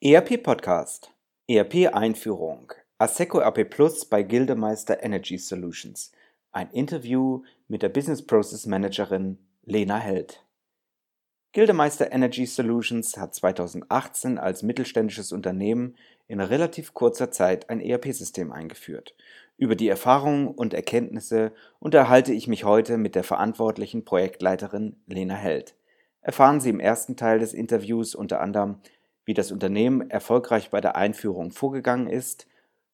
ERP Podcast. ERP Einführung. Asseco RP Plus bei Gildemeister Energy Solutions. Ein Interview mit der Business Process Managerin Lena Held. Gildemeister Energy Solutions hat 2018 als mittelständisches Unternehmen in relativ kurzer Zeit ein ERP-System eingeführt. Über die Erfahrungen und Erkenntnisse unterhalte ich mich heute mit der verantwortlichen Projektleiterin Lena Held. Erfahren Sie im ersten Teil des Interviews unter anderem, wie das Unternehmen erfolgreich bei der Einführung vorgegangen ist,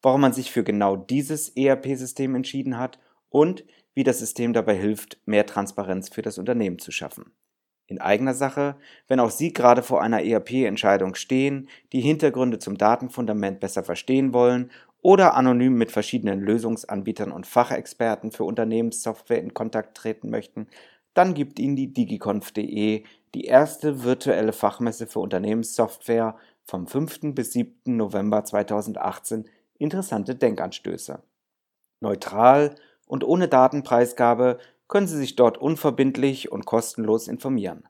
warum man sich für genau dieses ERP-System entschieden hat und wie das System dabei hilft, mehr Transparenz für das Unternehmen zu schaffen. In eigener Sache, wenn auch Sie gerade vor einer ERP-Entscheidung stehen, die Hintergründe zum Datenfundament besser verstehen wollen oder anonym mit verschiedenen Lösungsanbietern und Fachexperten für Unternehmenssoftware in Kontakt treten möchten, dann gibt Ihnen die digiconf.de die erste virtuelle Fachmesse für Unternehmenssoftware vom 5. bis 7. November 2018 interessante Denkanstöße. Neutral und ohne Datenpreisgabe können Sie sich dort unverbindlich und kostenlos informieren.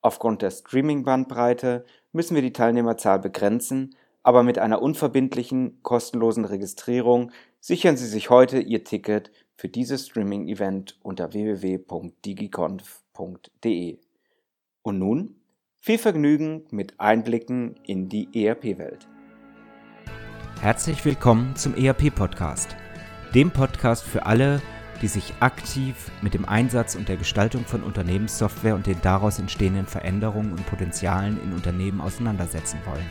Aufgrund der Streaming-Bandbreite müssen wir die Teilnehmerzahl begrenzen, aber mit einer unverbindlichen, kostenlosen Registrierung sichern Sie sich heute Ihr Ticket für dieses Streaming-Event unter www.digiconf.de. Und nun viel Vergnügen mit Einblicken in die ERP-Welt. Herzlich willkommen zum ERP-Podcast, dem Podcast für alle, die sich aktiv mit dem Einsatz und der Gestaltung von Unternehmenssoftware und den daraus entstehenden Veränderungen und Potenzialen in Unternehmen auseinandersetzen wollen.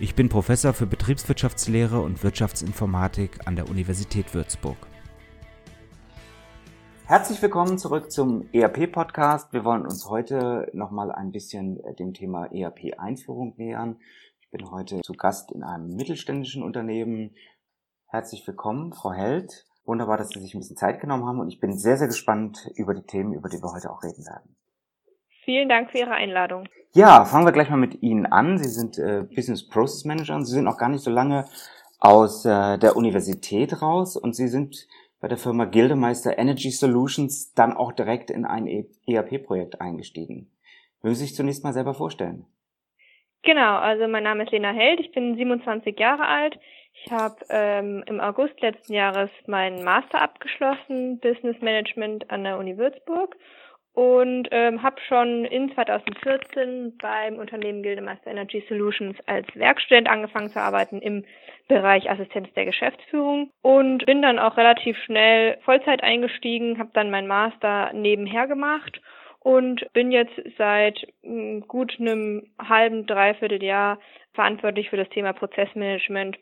Ich bin Professor für Betriebswirtschaftslehre und Wirtschaftsinformatik an der Universität Würzburg. Herzlich willkommen zurück zum ERP-Podcast. Wir wollen uns heute nochmal ein bisschen äh, dem Thema ERP-Einführung nähern. Ich bin heute zu Gast in einem mittelständischen Unternehmen. Herzlich willkommen, Frau Held. Wunderbar, dass Sie sich ein bisschen Zeit genommen haben und ich bin sehr, sehr gespannt über die Themen, über die wir heute auch reden werden. Vielen Dank für Ihre Einladung. Ja, fangen wir gleich mal mit Ihnen an. Sie sind äh, Business Process Manager und Sie sind noch gar nicht so lange aus äh, der Universität raus und Sie sind bei der Firma Gildemeister Energy Solutions dann auch direkt in ein ERP-Projekt eingestiegen. Mögen Sie sich zunächst mal selber vorstellen? Genau, also mein Name ist Lena Held, ich bin 27 Jahre alt. Ich habe ähm, im August letzten Jahres meinen Master abgeschlossen, Business Management an der Uni Würzburg und ähm, habe schon in 2014 beim Unternehmen Gildemeister Energy Solutions als Werkstudent angefangen zu arbeiten im Bereich Assistenz der Geschäftsführung und bin dann auch relativ schnell Vollzeit eingestiegen, habe dann meinen Master nebenher gemacht und bin jetzt seit hm, gut einem halben, dreiviertel Jahr verantwortlich für das Thema Prozessmanagement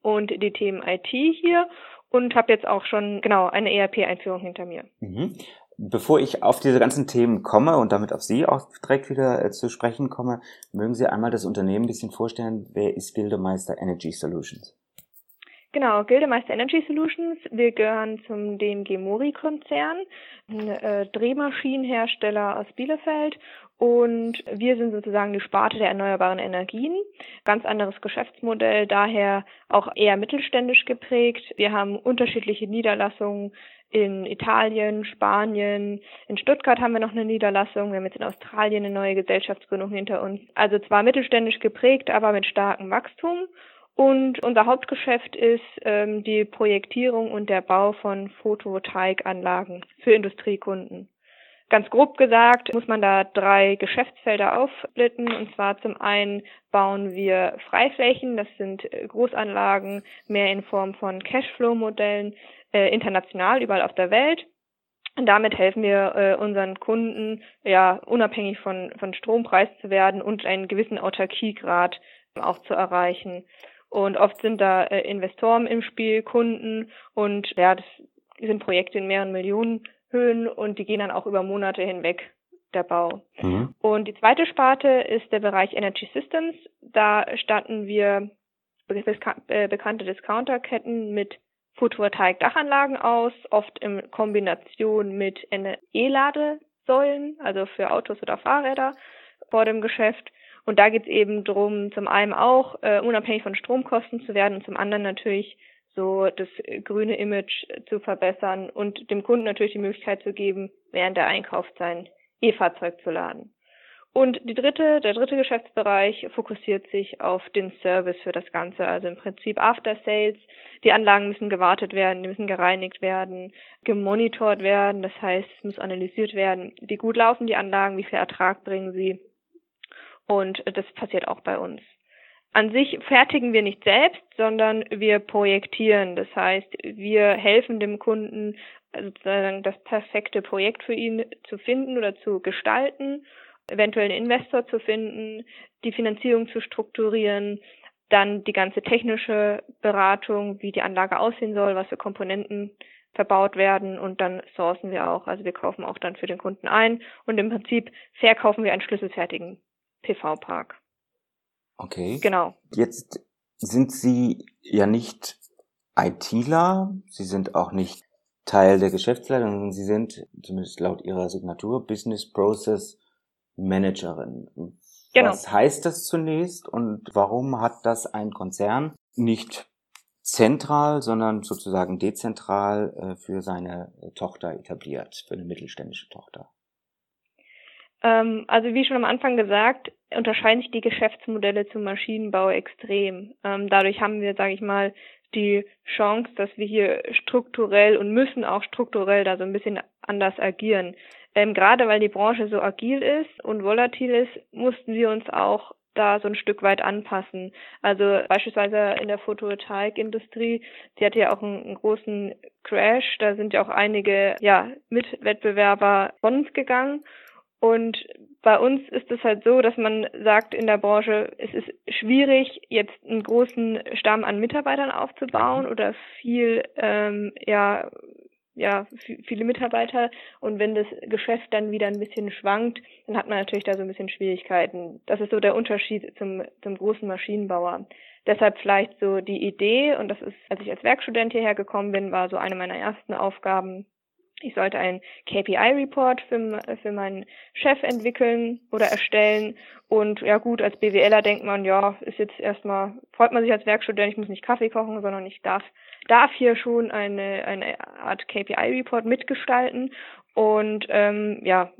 und die Themen IT hier und habe jetzt auch schon genau eine ERP-Einführung hinter mir. Mhm. Bevor ich auf diese ganzen Themen komme und damit auf Sie auch direkt wieder äh, zu sprechen komme, mögen Sie einmal das Unternehmen ein bisschen vorstellen. Wer ist Gildemeister Energy Solutions? Genau, Gildemeister Energy Solutions. Wir gehören zum DMG Mori-Konzern, ein äh, Drehmaschinenhersteller aus Bielefeld. Und wir sind sozusagen die Sparte der erneuerbaren Energien. Ganz anderes Geschäftsmodell, daher auch eher mittelständisch geprägt. Wir haben unterschiedliche Niederlassungen in Italien, Spanien, in Stuttgart haben wir noch eine Niederlassung, wir haben jetzt in Australien eine neue Gesellschaftsgründung hinter uns. Also zwar mittelständisch geprägt, aber mit starkem Wachstum. Und unser Hauptgeschäft ist ähm, die Projektierung und der Bau von Photovoltaikanlagen für Industriekunden. Ganz grob gesagt muss man da drei Geschäftsfelder aufsplitten. Und zwar zum einen bauen wir Freiflächen, das sind Großanlagen mehr in Form von Cashflow-Modellen, äh, international überall auf der Welt. Und damit helfen wir äh, unseren Kunden, ja, unabhängig von, von Strompreis zu werden und einen gewissen Autarkiegrad auch zu erreichen. Und oft sind da äh, Investoren im Spiel, Kunden und ja, das sind Projekte in mehreren Millionen Höhen und die gehen dann auch über Monate hinweg, der Bau. Mhm. Und die zweite Sparte ist der Bereich Energy Systems. Da statten wir äh, bekannte Discounterketten mit Photovoltaik-Dachanlagen aus, oft in Kombination mit E-Ladesäulen, also für Autos oder Fahrräder vor dem Geschäft. Und da geht es eben darum, zum einen auch äh, unabhängig von Stromkosten zu werden und zum anderen natürlich so das grüne Image zu verbessern und dem Kunden natürlich die Möglichkeit zu geben, während er einkauft, sein E-Fahrzeug zu laden. Und die dritte, der dritte Geschäftsbereich fokussiert sich auf den Service für das Ganze, also im Prinzip After Sales. Die Anlagen müssen gewartet werden, die müssen gereinigt werden, gemonitort werden, das heißt, es muss analysiert werden, wie gut laufen die Anlagen, wie viel Ertrag bringen sie. Und das passiert auch bei uns. An sich fertigen wir nicht selbst, sondern wir projektieren. Das heißt, wir helfen dem Kunden sozusagen das perfekte Projekt für ihn zu finden oder zu gestalten eventuell einen Investor zu finden, die Finanzierung zu strukturieren, dann die ganze technische Beratung, wie die Anlage aussehen soll, was für Komponenten verbaut werden und dann sourcen wir auch. Also wir kaufen auch dann für den Kunden ein und im Prinzip verkaufen wir einen schlüsselfertigen PV-Park. Okay. Genau. Jetzt sind Sie ja nicht ITler, Sie sind auch nicht Teil der Geschäftsleitung, sondern Sie sind, zumindest laut Ihrer Signatur, Business Process Managerin. Genau. Was heißt das zunächst und warum hat das ein Konzern nicht zentral, sondern sozusagen dezentral äh, für seine Tochter etabliert, für eine mittelständische Tochter? Ähm, also wie schon am Anfang gesagt, unterscheiden sich die Geschäftsmodelle zum Maschinenbau extrem. Ähm, dadurch haben wir, sage ich mal, die Chance, dass wir hier strukturell und müssen auch strukturell da so ein bisschen anders agieren. Ähm, gerade weil die Branche so agil ist und volatil ist, mussten wir uns auch da so ein Stück weit anpassen. Also beispielsweise in der Photovoltaikindustrie, die hatte ja auch einen, einen, großen Crash, da sind ja auch einige ja, Mitwettbewerber von uns gegangen. Und bei uns ist es halt so, dass man sagt in der Branche, es ist schwierig, jetzt einen großen Stamm an Mitarbeitern aufzubauen oder viel ähm, ja ja, viele Mitarbeiter und wenn das Geschäft dann wieder ein bisschen schwankt, dann hat man natürlich da so ein bisschen Schwierigkeiten. Das ist so der Unterschied zum, zum großen Maschinenbauer. Deshalb vielleicht so die Idee, und das ist, als ich als Werkstudent hierher gekommen bin, war so eine meiner ersten Aufgaben, ich sollte einen KPI-Report für, für meinen Chef entwickeln oder erstellen. Und ja gut, als BWLer denkt man, ja, ist jetzt erstmal, freut man sich als Werkstudent, ich muss nicht Kaffee kochen, sondern ich darf, darf hier schon eine, eine Art KPI-Report mitgestalten. Und ähm, ja,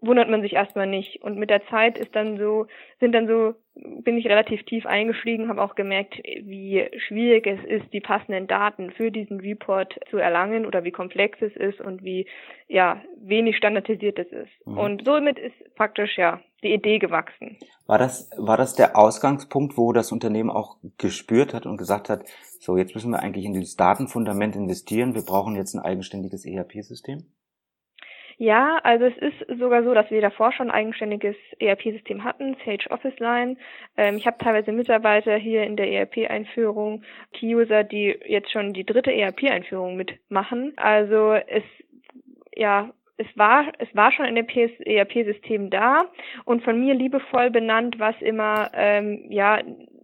wundert man sich erstmal nicht. Und mit der Zeit ist dann so, sind dann so, bin ich relativ tief eingestiegen, habe auch gemerkt, wie schwierig es ist, die passenden Daten für diesen Report zu erlangen oder wie komplex es ist und wie ja wenig standardisiert es ist. Mhm. Und somit ist praktisch ja die Idee gewachsen. War das, war das der Ausgangspunkt, wo das Unternehmen auch gespürt hat und gesagt hat, so jetzt müssen wir eigentlich in dieses Datenfundament investieren, wir brauchen jetzt ein eigenständiges ERP-System? Ja, also es ist sogar so, dass wir davor schon ein eigenständiges ERP-System hatten, Sage Office Line. Ähm, ich habe teilweise Mitarbeiter hier in der ERP-Einführung, Key-User, die jetzt schon die dritte ERP-Einführung mitmachen. Also es, ja, es war, es war schon ein ERP-System da und von mir liebevoll benannt, was immer, ähm, ja,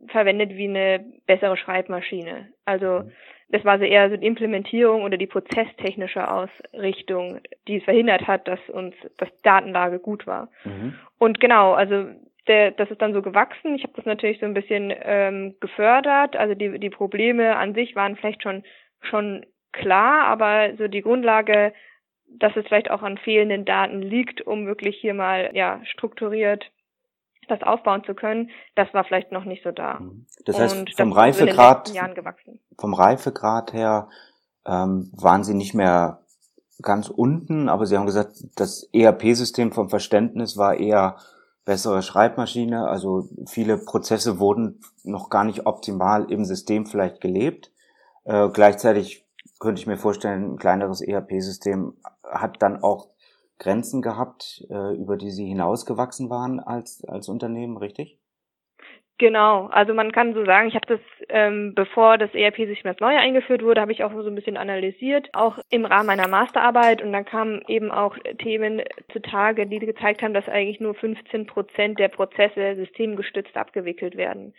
verwendet wie eine bessere Schreibmaschine. Also, das war so eher so die Implementierung oder die prozesstechnische Ausrichtung, die es verhindert hat, dass uns das Datenlage gut war. Mhm. Und genau, also der, das ist dann so gewachsen. Ich habe das natürlich so ein bisschen ähm, gefördert. Also die, die Probleme an sich waren vielleicht schon schon klar, aber so die Grundlage, dass es vielleicht auch an fehlenden Daten liegt, um wirklich hier mal ja strukturiert das aufbauen zu können, das war vielleicht noch nicht so da. Mhm. Das heißt, und vom Reifegrad, vom Reifegrad her ähm, waren Sie nicht mehr ganz unten, aber Sie haben gesagt, das ERP-System vom Verständnis war eher bessere Schreibmaschine, also viele Prozesse wurden noch gar nicht optimal im System vielleicht gelebt. Äh, gleichzeitig könnte ich mir vorstellen, ein kleineres ERP-System hat dann auch Grenzen gehabt, äh, über die Sie hinausgewachsen waren als, als Unternehmen, richtig? Genau, also man kann so sagen, ich habe das, ähm, bevor das ERP-System das neue eingeführt wurde, habe ich auch so ein bisschen analysiert, auch im Rahmen meiner Masterarbeit und dann kamen eben auch Themen zutage, die gezeigt haben, dass eigentlich nur 15 Prozent der Prozesse systemgestützt abgewickelt werden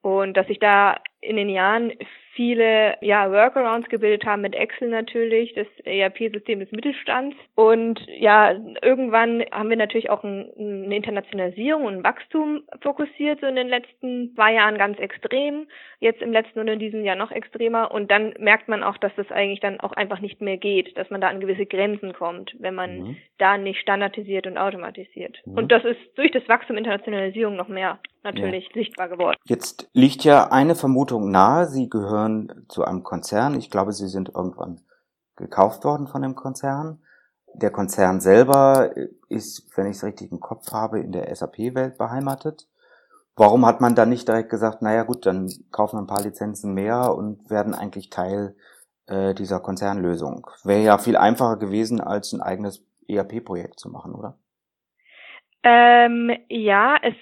und dass sich da in den Jahren viele ja, Workarounds gebildet haben mit Excel natürlich, das ERP-System des Mittelstands. Und ja, irgendwann haben wir natürlich auch ein, eine Internationalisierung und ein Wachstum fokussiert, so in den letzten zwei Jahren ganz extrem, jetzt im letzten und in diesem Jahr noch extremer. Und dann merkt man auch, dass das eigentlich dann auch einfach nicht mehr geht, dass man da an gewisse Grenzen kommt, wenn man mhm. da nicht standardisiert und automatisiert. Mhm. Und das ist durch das Wachstum Internationalisierung noch mehr natürlich ja. sichtbar geworden. Jetzt liegt ja eine Vermutung nahe, Sie gehören zu einem Konzern. Ich glaube, Sie sind irgendwann gekauft worden von dem Konzern. Der Konzern selber ist, wenn ich es richtig im Kopf habe, in der SAP-Welt beheimatet. Warum hat man dann nicht direkt gesagt, naja gut, dann kaufen wir ein paar Lizenzen mehr und werden eigentlich Teil äh, dieser Konzernlösung? Wäre ja viel einfacher gewesen, als ein eigenes ERP-Projekt zu machen, oder? Ähm, ja, es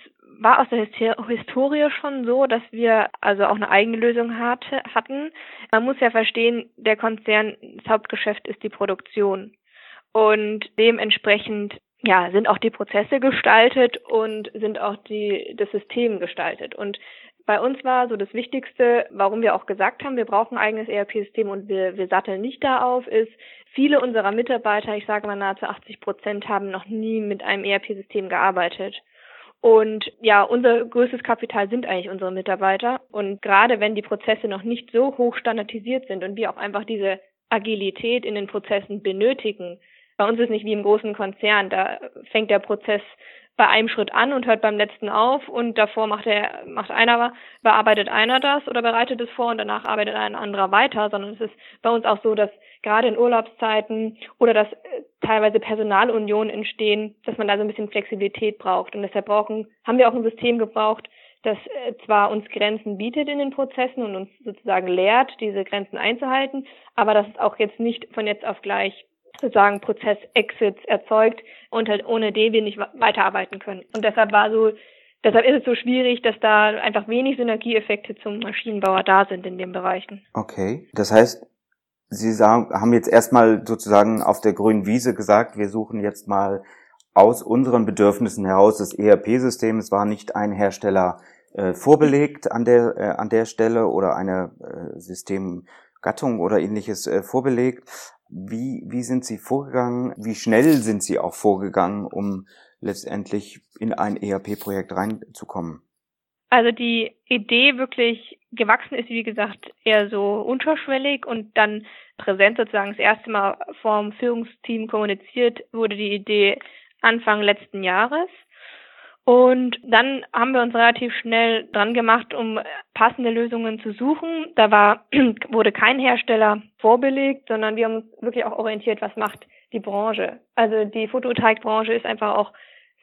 war aus der Historie schon so, dass wir also auch eine eigene Lösung hatte, hatten. Man muss ja verstehen, der Konzern, das Hauptgeschäft ist die Produktion. Und dementsprechend ja, sind auch die Prozesse gestaltet und sind auch die, das System gestaltet. Und bei uns war so das Wichtigste, warum wir auch gesagt haben, wir brauchen ein eigenes ERP-System und wir, wir satteln nicht darauf, ist, viele unserer Mitarbeiter, ich sage mal nahezu 80 Prozent, haben noch nie mit einem ERP-System gearbeitet. Und ja, unser größtes Kapital sind eigentlich unsere Mitarbeiter. Und gerade wenn die Prozesse noch nicht so hoch standardisiert sind und wir auch einfach diese Agilität in den Prozessen benötigen. Bei uns ist nicht wie im großen Konzern, da fängt der Prozess bei einem Schritt an und hört beim letzten auf und davor macht er, macht einer, bearbeitet einer das oder bereitet es vor und danach arbeitet ein anderer weiter, sondern es ist bei uns auch so, dass gerade in Urlaubszeiten oder dass äh, teilweise Personalunionen entstehen, dass man da so ein bisschen Flexibilität braucht. Und deshalb brauchen, haben wir auch ein System gebraucht, das äh, zwar uns Grenzen bietet in den Prozessen und uns sozusagen lehrt, diese Grenzen einzuhalten, aber das ist auch jetzt nicht von jetzt auf gleich sozusagen Prozess-Exits erzeugt und halt ohne den wir nicht weiterarbeiten können. Und deshalb war so, deshalb ist es so schwierig, dass da einfach wenig Synergieeffekte zum Maschinenbauer da sind in den Bereichen. Okay. Das heißt, Sie sagen, haben jetzt erstmal sozusagen auf der grünen Wiese gesagt, wir suchen jetzt mal aus unseren Bedürfnissen heraus das ERP-System. Es war nicht ein Hersteller äh, vorbelegt an der, äh, an der Stelle oder eine äh, Systemgattung oder ähnliches äh, vorbelegt. Wie, wie sind Sie vorgegangen? Wie schnell sind Sie auch vorgegangen, um letztendlich in ein ERP-Projekt reinzukommen? Also die Idee wirklich gewachsen ist, wie gesagt, eher so unterschwellig und dann präsent sozusagen das erste Mal vom Führungsteam kommuniziert wurde die Idee Anfang letzten Jahres. Und dann haben wir uns relativ schnell dran gemacht, um passende Lösungen zu suchen. Da war, wurde kein Hersteller vorbelegt, sondern wir haben uns wirklich auch orientiert, was macht die Branche. Also die Photovoltaikbranche ist einfach auch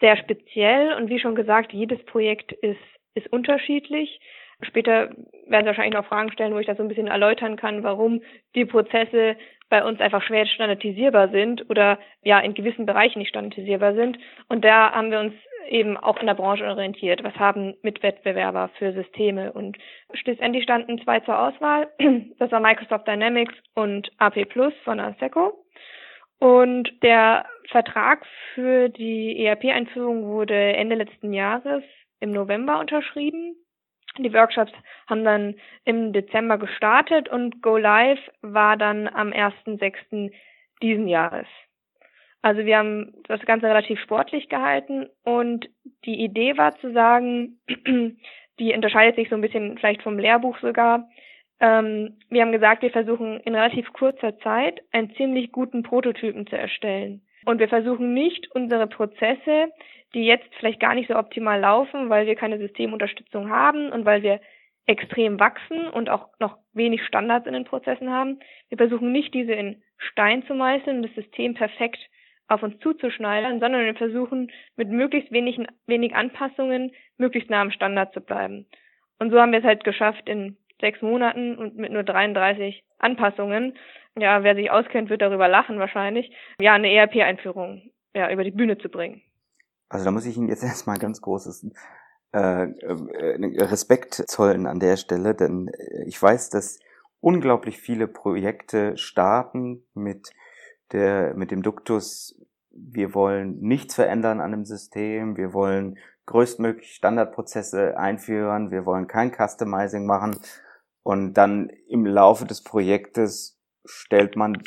sehr speziell und wie schon gesagt, jedes Projekt ist, ist unterschiedlich. Später werden Sie wahrscheinlich noch Fragen stellen, wo ich das so ein bisschen erläutern kann, warum die Prozesse bei uns einfach schwer standardisierbar sind oder ja in gewissen Bereichen nicht standardisierbar sind. Und da haben wir uns eben auch in der Branche orientiert. Was haben Mitwettbewerber für Systeme? Und schlussendlich standen zwei zur Auswahl. Das war Microsoft Dynamics und AP Plus von Aseco. Und der Vertrag für die ERP-Einführung wurde Ende letzten Jahres im November unterschrieben. Die Workshops haben dann im Dezember gestartet und Go Live war dann am 1.6. diesen Jahres. Also wir haben das Ganze relativ sportlich gehalten und die Idee war zu sagen, die unterscheidet sich so ein bisschen vielleicht vom Lehrbuch sogar. Ähm, wir haben gesagt, wir versuchen in relativ kurzer Zeit einen ziemlich guten Prototypen zu erstellen. Und wir versuchen nicht unsere Prozesse, die jetzt vielleicht gar nicht so optimal laufen, weil wir keine Systemunterstützung haben und weil wir extrem wachsen und auch noch wenig Standards in den Prozessen haben. Wir versuchen nicht, diese in Stein zu meißeln, das System perfekt auf uns zuzuschneidern, sondern wir versuchen mit möglichst wenigen, wenig Anpassungen möglichst nah am Standard zu bleiben. Und so haben wir es halt geschafft, in sechs Monaten und mit nur 33 Anpassungen, ja, wer sich auskennt, wird darüber lachen wahrscheinlich, ja, eine ERP-Einführung ja, über die Bühne zu bringen. Also da muss ich Ihnen jetzt erstmal ganz großes äh, äh, Respekt zollen an der Stelle, denn ich weiß, dass unglaublich viele Projekte starten mit der, mit dem Duktus, wir wollen nichts verändern an dem System, wir wollen größtmöglich Standardprozesse einführen, wir wollen kein Customizing machen Und dann im Laufe des Projektes stellt man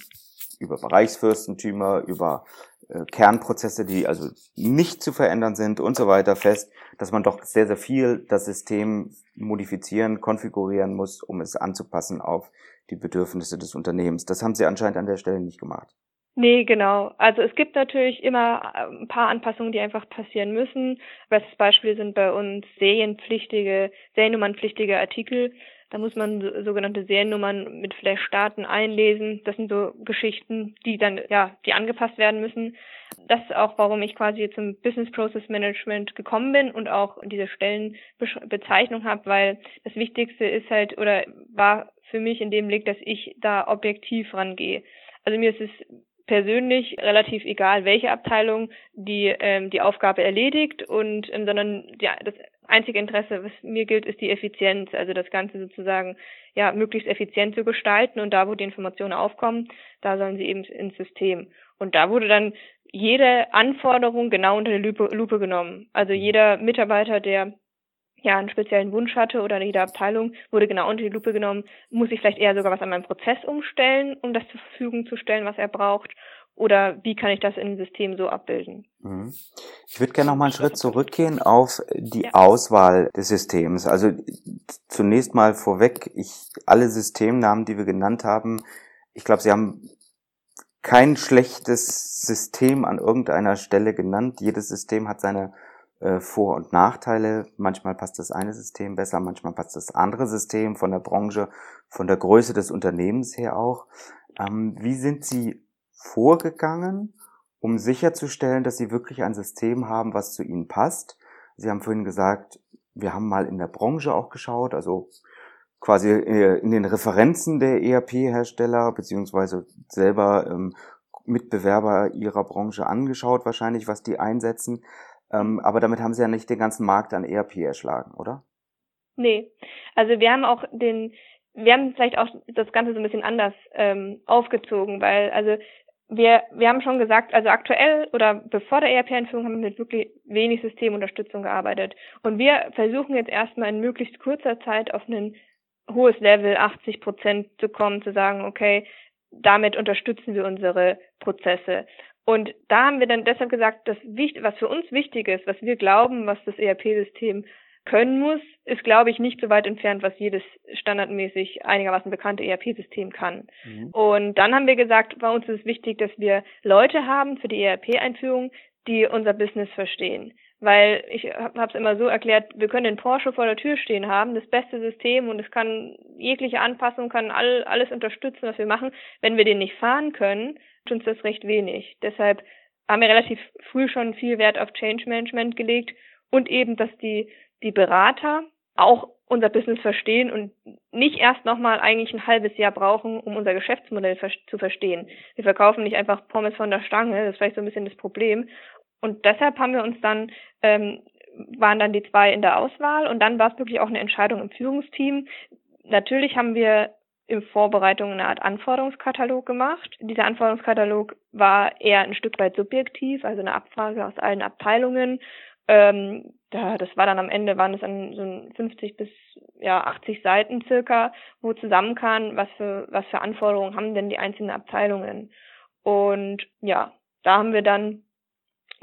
über Bereichsfürstentümer, über äh, Kernprozesse, die also nicht zu verändern sind und so weiter fest, dass man doch sehr, sehr viel das System modifizieren, konfigurieren muss, um es anzupassen auf die Bedürfnisse des Unternehmens. Das haben Sie anscheinend an der Stelle nicht gemacht. Nee, genau. Also es gibt natürlich immer äh, ein paar Anpassungen, die einfach passieren müssen. Bestes Beispiel sind bei uns serienpflichtige, seriennummernpflichtige Artikel. Da muss man sogenannte Seriennummern mit Flash-Daten einlesen. Das sind so Geschichten, die dann, ja, die angepasst werden müssen. Das ist auch, warum ich quasi zum Business Process Management gekommen bin und auch diese Stellenbezeichnung habe, weil das Wichtigste ist halt oder war für mich in dem Blick, dass ich da objektiv rangehe. Also mir ist es persönlich relativ egal, welche Abteilung die ähm, die Aufgabe erledigt und ähm, sondern die, das einzige Interesse, was mir gilt, ist die Effizienz, also das Ganze sozusagen ja möglichst effizient zu gestalten und da, wo die Informationen aufkommen, da sollen sie eben ins System. Und da wurde dann jede Anforderung genau unter die Lupe, Lupe genommen. Also jeder Mitarbeiter, der ja einen speziellen Wunsch hatte oder jede Abteilung wurde genau unter die Lupe genommen, muss ich vielleicht eher sogar was an meinem Prozess umstellen, um das zur Verfügung zu stellen, was er braucht oder wie kann ich das im System so abbilden? Mhm. Ich würde gerne noch mal einen Schritt zurückgehen auf die ja. Auswahl des Systems. Also zunächst mal vorweg, ich alle Systemnamen, die wir genannt haben, ich glaube, Sie haben kein schlechtes System an irgendeiner Stelle genannt. Jedes System hat seine äh, Vor- und Nachteile. Manchmal passt das eine System besser, manchmal passt das andere System von der Branche, von der Größe des Unternehmens her auch. Ähm, wie sind Sie vorgegangen, um sicherzustellen, dass Sie wirklich ein System haben, was zu Ihnen passt? Sie haben vorhin gesagt, wir haben mal in der Branche auch geschaut, also quasi äh, in den Referenzen der ERP-Hersteller beziehungsweise selber ähm, Mitbewerber ihrer Branche angeschaut, wahrscheinlich, was die einsetzen. Ähm, aber damit haben sie ja nicht den ganzen Markt an ERP erschlagen, oder? Nee. Also wir haben auch den, wir haben vielleicht auch das Ganze so ein bisschen anders ähm, aufgezogen, weil also wir, wir haben schon gesagt, also aktuell oder bevor der ERP-Einführung haben wir mit wirklich wenig Systemunterstützung gearbeitet. Und wir versuchen jetzt erstmal in möglichst kurzer Zeit auf ein hohes Level, 80 Prozent zu kommen, zu sagen, okay, damit unterstützen wir unsere Prozesse. Und da haben wir dann deshalb gesagt, dass was für uns wichtig ist, was wir glauben, was das ERP-System können muss, ist, glaube ich, nicht so weit entfernt, was jedes standardmäßig einigermaßen bekannte ERP-System kann. Mhm. Und dann haben wir gesagt, bei uns ist es wichtig, dass wir Leute haben für die ERP-Einführung, die unser Business verstehen. Weil ich habe es immer so erklärt, wir können den Porsche vor der Tür stehen haben, das beste System und es kann jegliche Anpassung, kann all, alles unterstützen, was wir machen. Wenn wir den nicht fahren können, tut uns das recht wenig. Deshalb haben wir relativ früh schon viel Wert auf Change Management gelegt und eben, dass die, die Berater auch unser Business verstehen und nicht erst nochmal eigentlich ein halbes Jahr brauchen, um unser Geschäftsmodell zu verstehen. Wir verkaufen nicht einfach Pommes von der Stange, das ist vielleicht so ein bisschen das Problem. Und deshalb haben wir uns dann, ähm, waren dann die zwei in der Auswahl und dann war es wirklich auch eine Entscheidung im Führungsteam. Natürlich haben wir in Vorbereitung eine Art Anforderungskatalog gemacht. Dieser Anforderungskatalog war eher ein Stück weit subjektiv, also eine Abfrage aus allen Abteilungen. Ähm, da, das war dann am Ende, waren es dann so 50 bis ja 80 Seiten circa, wo zusammenkam, was für was für Anforderungen haben denn die einzelnen Abteilungen. Und ja, da haben wir dann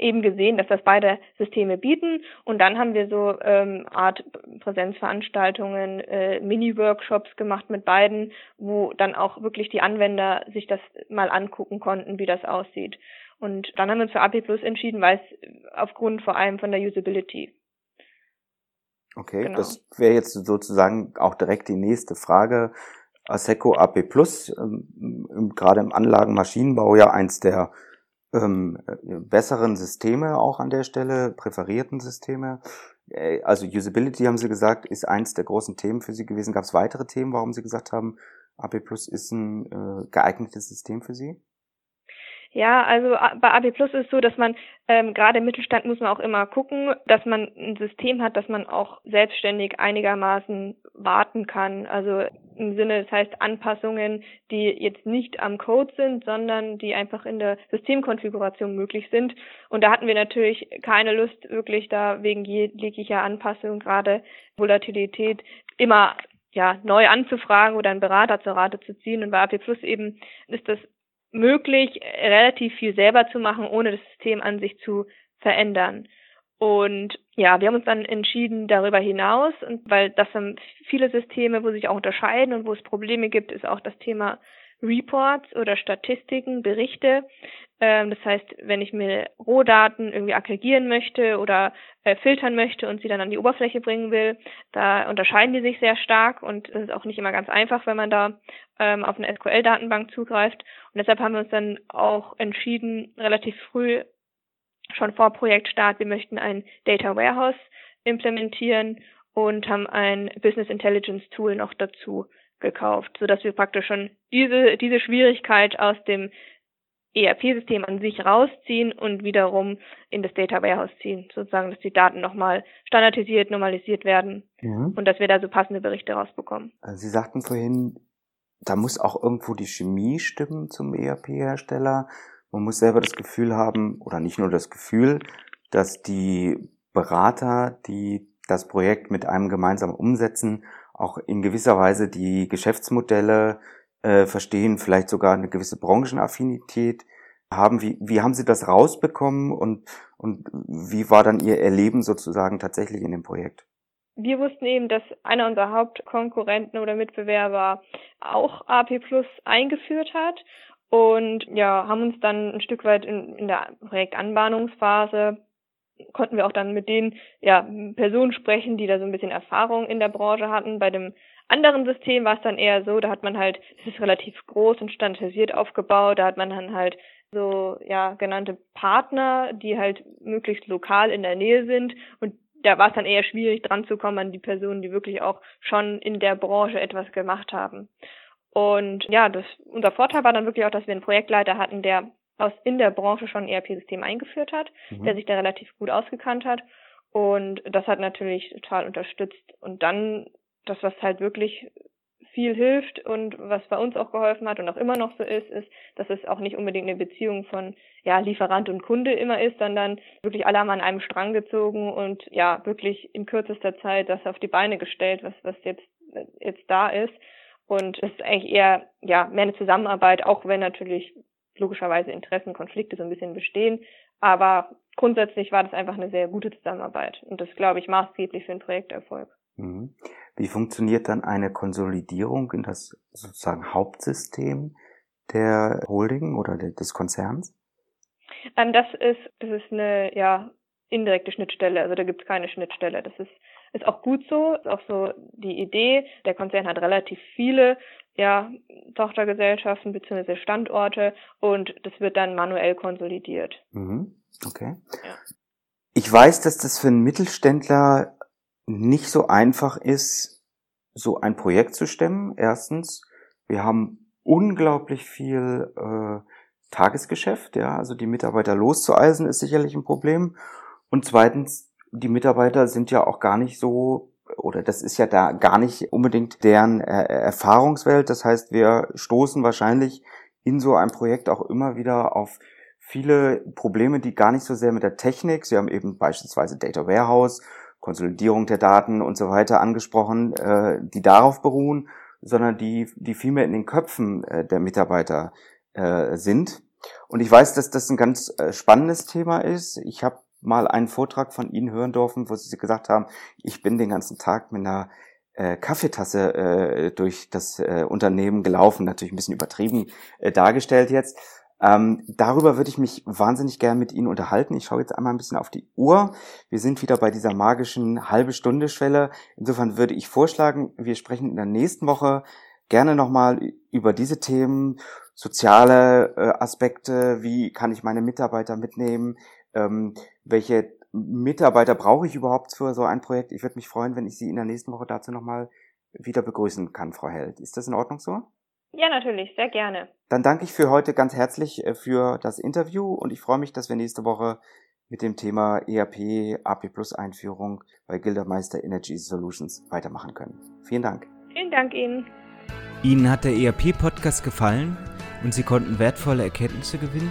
eben gesehen, dass das beide Systeme bieten. Und dann haben wir so ähm, Art Präsenzveranstaltungen, äh, Mini-Workshops gemacht mit beiden, wo dann auch wirklich die Anwender sich das mal angucken konnten, wie das aussieht. Und dann haben wir uns für AP Plus entschieden, weil es aufgrund vor allem von der Usability. Okay, genau. das wäre jetzt sozusagen auch direkt die nächste Frage. Aseco AP Plus, ähm, gerade im Anlagenmaschinenbau ja eins der ähm, besseren Systeme auch an der Stelle, präferierten Systeme. Äh, also Usability, haben Sie gesagt, ist eins der großen Themen für Sie gewesen. Gab es weitere Themen, warum Sie gesagt haben, AP Plus ist ein äh, geeignetes System für Sie? Ja, also bei AB Plus ist so, dass man ähm, gerade im Mittelstand muss man auch immer gucken, dass man ein System hat, dass man auch selbstständig einigermaßen warten kann. Also im Sinne, das heißt Anpassungen, die jetzt nicht am Code sind, sondern die einfach in der Systemkonfiguration möglich sind. Und da hatten wir natürlich keine Lust, wirklich da wegen jeglicher Anpassung, gerade Volatilität, immer ja, neu anzufragen oder einen Berater zur Rate zu ziehen. Und bei AP Plus eben ist das möglich, relativ viel selber zu machen, ohne das System an sich zu verändern. Und ja, wir haben uns dann entschieden darüber hinaus, und weil das sind viele Systeme, wo sich auch unterscheiden und wo es Probleme gibt, ist auch das Thema Reports oder Statistiken, Berichte. Ähm, das heißt, wenn ich mir Rohdaten irgendwie aggregieren möchte oder äh, filtern möchte und sie dann an die Oberfläche bringen will, da unterscheiden die sich sehr stark und es ist auch nicht immer ganz einfach, wenn man da ähm, auf eine SQL-Datenbank zugreift. Und deshalb haben wir uns dann auch entschieden, relativ früh schon vor Projektstart, wir möchten ein Data Warehouse implementieren und haben ein Business Intelligence Tool noch dazu gekauft, so dass wir praktisch schon diese, diese Schwierigkeit aus dem ERP-System an sich rausziehen und wiederum in das Data Warehouse ziehen, sozusagen, dass die Daten nochmal standardisiert, normalisiert werden mhm. und dass wir da so passende Berichte rausbekommen. Sie sagten vorhin, da muss auch irgendwo die Chemie stimmen zum ERP-Hersteller. Man muss selber das Gefühl haben, oder nicht nur das Gefühl, dass die Berater, die das Projekt mit einem gemeinsam umsetzen, auch in gewisser Weise die Geschäftsmodelle äh, verstehen, vielleicht sogar eine gewisse Branchenaffinität haben. Wie, wie haben Sie das rausbekommen und, und wie war dann Ihr Erleben sozusagen tatsächlich in dem Projekt? Wir wussten eben, dass einer unserer Hauptkonkurrenten oder Mitbewerber auch AP Plus eingeführt hat und ja, haben uns dann ein Stück weit in, in der Projektanbahnungsphase konnten wir auch dann mit den ja, Personen sprechen, die da so ein bisschen Erfahrung in der Branche hatten. Bei dem anderen System war es dann eher so, da hat man halt, es ist relativ groß und standardisiert aufgebaut, da hat man dann halt so ja genannte Partner, die halt möglichst lokal in der Nähe sind und da war es dann eher schwierig dran zu kommen an die Personen, die wirklich auch schon in der Branche etwas gemacht haben. Und ja, das unser Vorteil war dann wirklich auch, dass wir einen Projektleiter hatten, der aus in der Branche schon ein ERP-System eingeführt hat, mhm. der sich da relativ gut ausgekannt hat. Und das hat natürlich total unterstützt. Und dann das, was halt wirklich viel hilft und was bei uns auch geholfen hat und auch immer noch so ist, ist, dass es auch nicht unbedingt eine Beziehung von ja Lieferant und Kunde immer ist, sondern wirklich alle haben an einem Strang gezogen und ja wirklich in kürzester Zeit das auf die Beine gestellt, was was jetzt jetzt da ist. Und es ist eigentlich eher ja mehr eine Zusammenarbeit, auch wenn natürlich logischerweise Interessenkonflikte so ein bisschen bestehen. Aber grundsätzlich war das einfach eine sehr gute Zusammenarbeit und das glaube ich maßgeblich für den Projekterfolg. Mhm. Wie funktioniert dann eine Konsolidierung in das sozusagen Hauptsystem der Holding oder des Konzerns? Ähm, das ist, das ist eine ja indirekte Schnittstelle, also da gibt es keine Schnittstelle. Das ist, ist auch gut so, ist auch so die Idee. Der Konzern hat relativ viele ja, Tochtergesellschaften bzw. Standorte und das wird dann manuell konsolidiert. Mhm. Okay. Ja. Ich weiß, dass das für einen Mittelständler nicht so einfach ist, so ein Projekt zu stemmen. Erstens, wir haben unglaublich viel äh, Tagesgeschäft, ja, also die Mitarbeiter loszueisen ist sicherlich ein Problem. Und zweitens, die Mitarbeiter sind ja auch gar nicht so oder das ist ja da gar nicht unbedingt deren äh, Erfahrungswelt. Das heißt, wir stoßen wahrscheinlich in so einem Projekt auch immer wieder auf viele Probleme, die gar nicht so sehr mit der Technik, Sie haben eben beispielsweise Data Warehouse, Konsolidierung der Daten und so weiter angesprochen, äh, die darauf beruhen, sondern die, die vielmehr in den Köpfen äh, der Mitarbeiter äh, sind. Und ich weiß, dass das ein ganz äh, spannendes Thema ist. Ich habe mal einen Vortrag von Ihnen hören dürfen, wo Sie gesagt haben, ich bin den ganzen Tag mit einer äh, Kaffeetasse äh, durch das äh, Unternehmen gelaufen, natürlich ein bisschen übertrieben äh, dargestellt jetzt. Ähm, darüber würde ich mich wahnsinnig gern mit Ihnen unterhalten. Ich schaue jetzt einmal ein bisschen auf die Uhr. Wir sind wieder bei dieser magischen halbe Stunde Schwelle. Insofern würde ich vorschlagen, wir sprechen in der nächsten Woche gerne nochmal über diese Themen, soziale äh, Aspekte, wie kann ich meine Mitarbeiter mitnehmen, ähm, welche Mitarbeiter brauche ich überhaupt für so ein Projekt? Ich würde mich freuen, wenn ich Sie in der nächsten Woche dazu nochmal wieder begrüßen kann, Frau Held. Ist das in Ordnung so? Ja, natürlich, sehr gerne. Dann danke ich für heute ganz herzlich äh, für das Interview und ich freue mich, dass wir nächste Woche mit dem Thema ERP, AP Plus Einführung bei Gildermeister Energy Solutions weitermachen können. Vielen Dank. Vielen Dank Ihnen. Ihnen hat der ERP-Podcast gefallen und Sie konnten wertvolle Erkenntnisse gewinnen?